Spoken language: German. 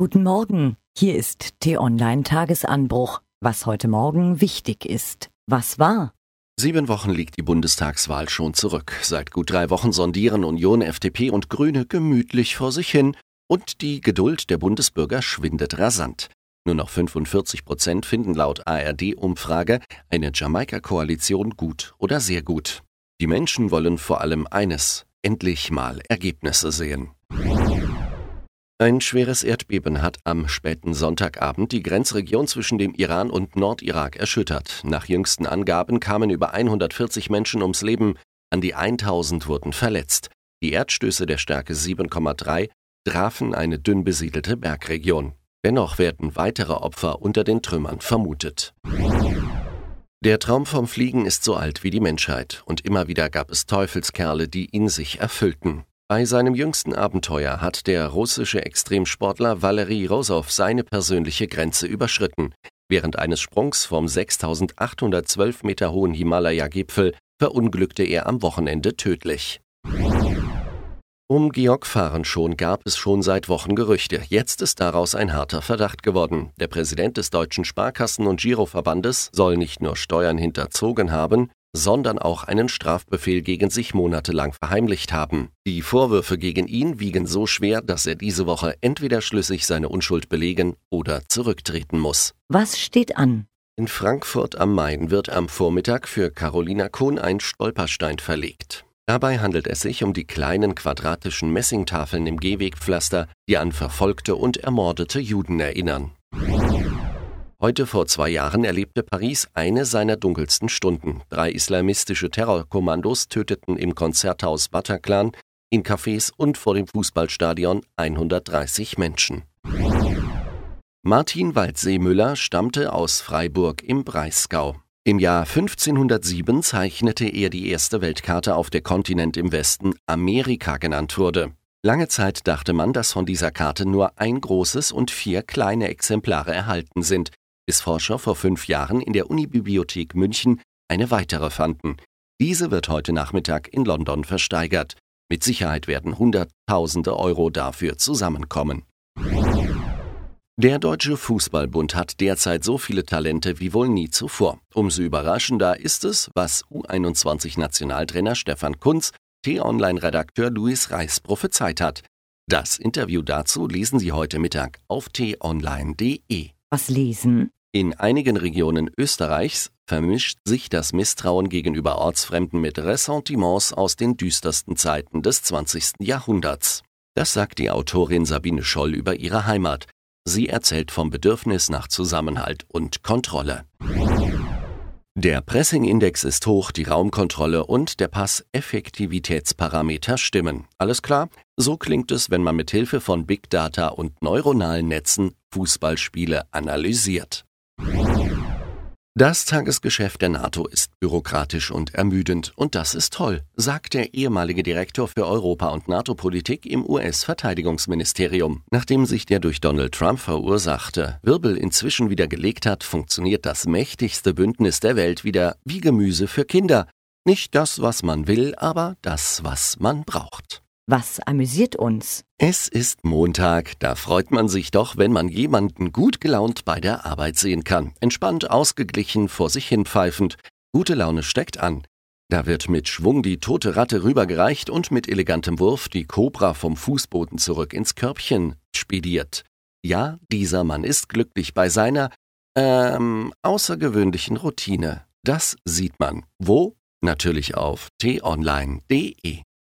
Guten Morgen, hier ist T-Online Tagesanbruch. Was heute Morgen wichtig ist. Was war? Sieben Wochen liegt die Bundestagswahl schon zurück. Seit gut drei Wochen sondieren Union, FDP und Grüne gemütlich vor sich hin. Und die Geduld der Bundesbürger schwindet rasant. Nur noch 45 Prozent finden laut ARD-Umfrage eine Jamaika-Koalition gut oder sehr gut. Die Menschen wollen vor allem eines, endlich mal Ergebnisse sehen. Ein schweres Erdbeben hat am späten Sonntagabend die Grenzregion zwischen dem Iran und Nordirak erschüttert. Nach jüngsten Angaben kamen über 140 Menschen ums Leben, an die 1000 wurden verletzt. Die Erdstöße der Stärke 7,3 trafen eine dünn besiedelte Bergregion. Dennoch werden weitere Opfer unter den Trümmern vermutet. Der Traum vom Fliegen ist so alt wie die Menschheit, und immer wieder gab es Teufelskerle, die ihn sich erfüllten. Bei seinem jüngsten Abenteuer hat der russische Extremsportler Valery Rosow seine persönliche Grenze überschritten. Während eines Sprungs vom 6812 Meter hohen Himalaya-Gipfel verunglückte er am Wochenende tödlich. Um Georg Fahrenschon gab es schon seit Wochen Gerüchte. Jetzt ist daraus ein harter Verdacht geworden. Der Präsident des Deutschen Sparkassen- und Giroverbandes soll nicht nur Steuern hinterzogen haben, sondern auch einen Strafbefehl gegen sich monatelang verheimlicht haben. Die Vorwürfe gegen ihn wiegen so schwer, dass er diese Woche entweder schlüssig seine Unschuld belegen oder zurücktreten muss. Was steht an? In Frankfurt am Main wird am Vormittag für Carolina Kohn ein Stolperstein verlegt. Dabei handelt es sich um die kleinen quadratischen Messingtafeln im Gehwegpflaster, die an verfolgte und ermordete Juden erinnern. Heute vor zwei Jahren erlebte Paris eine seiner dunkelsten Stunden. Drei islamistische Terrorkommandos töteten im Konzerthaus Bataclan, in Cafés und vor dem Fußballstadion 130 Menschen. Martin Waldseemüller stammte aus Freiburg im Breisgau. Im Jahr 1507 zeichnete er die erste Weltkarte, auf der Kontinent im Westen Amerika genannt wurde. Lange Zeit dachte man, dass von dieser Karte nur ein großes und vier kleine Exemplare erhalten sind, bis Forscher vor fünf Jahren in der Unibibliothek München eine weitere fanden. Diese wird heute Nachmittag in London versteigert. Mit Sicherheit werden Hunderttausende Euro dafür zusammenkommen. Der Deutsche Fußballbund hat derzeit so viele Talente wie wohl nie zuvor. Umso überraschender ist es, was U21-Nationaltrainer Stefan Kunz, T-Online-Redakteur Luis Reis prophezeit hat. Das Interview dazu lesen Sie heute Mittag auf t-online.de. Was lesen? In einigen Regionen Österreichs vermischt sich das Misstrauen gegenüber Ortsfremden mit Ressentiments aus den düstersten Zeiten des 20. Jahrhunderts. Das sagt die Autorin Sabine Scholl über ihre Heimat. Sie erzählt vom Bedürfnis nach Zusammenhalt und Kontrolle. Der Pressing-Index ist hoch, die Raumkontrolle und der Pass-Effektivitätsparameter stimmen. Alles klar? So klingt es, wenn man mit Hilfe von Big Data und neuronalen Netzen Fußballspiele analysiert. Das Tagesgeschäft der NATO ist bürokratisch und ermüdend, und das ist toll, sagt der ehemalige Direktor für Europa- und NATO-Politik im US-Verteidigungsministerium. Nachdem sich der durch Donald Trump verursachte Wirbel inzwischen wieder gelegt hat, funktioniert das mächtigste Bündnis der Welt wieder wie Gemüse für Kinder. Nicht das, was man will, aber das, was man braucht. Was amüsiert uns? Es ist Montag, da freut man sich doch, wenn man jemanden gut gelaunt bei der Arbeit sehen kann. Entspannt, ausgeglichen, vor sich hin pfeifend. Gute Laune steckt an. Da wird mit Schwung die tote Ratte rübergereicht und mit elegantem Wurf die Kobra vom Fußboden zurück ins Körbchen spediert. Ja, dieser Mann ist glücklich bei seiner, ähm, außergewöhnlichen Routine. Das sieht man. Wo? Natürlich auf t-online.de.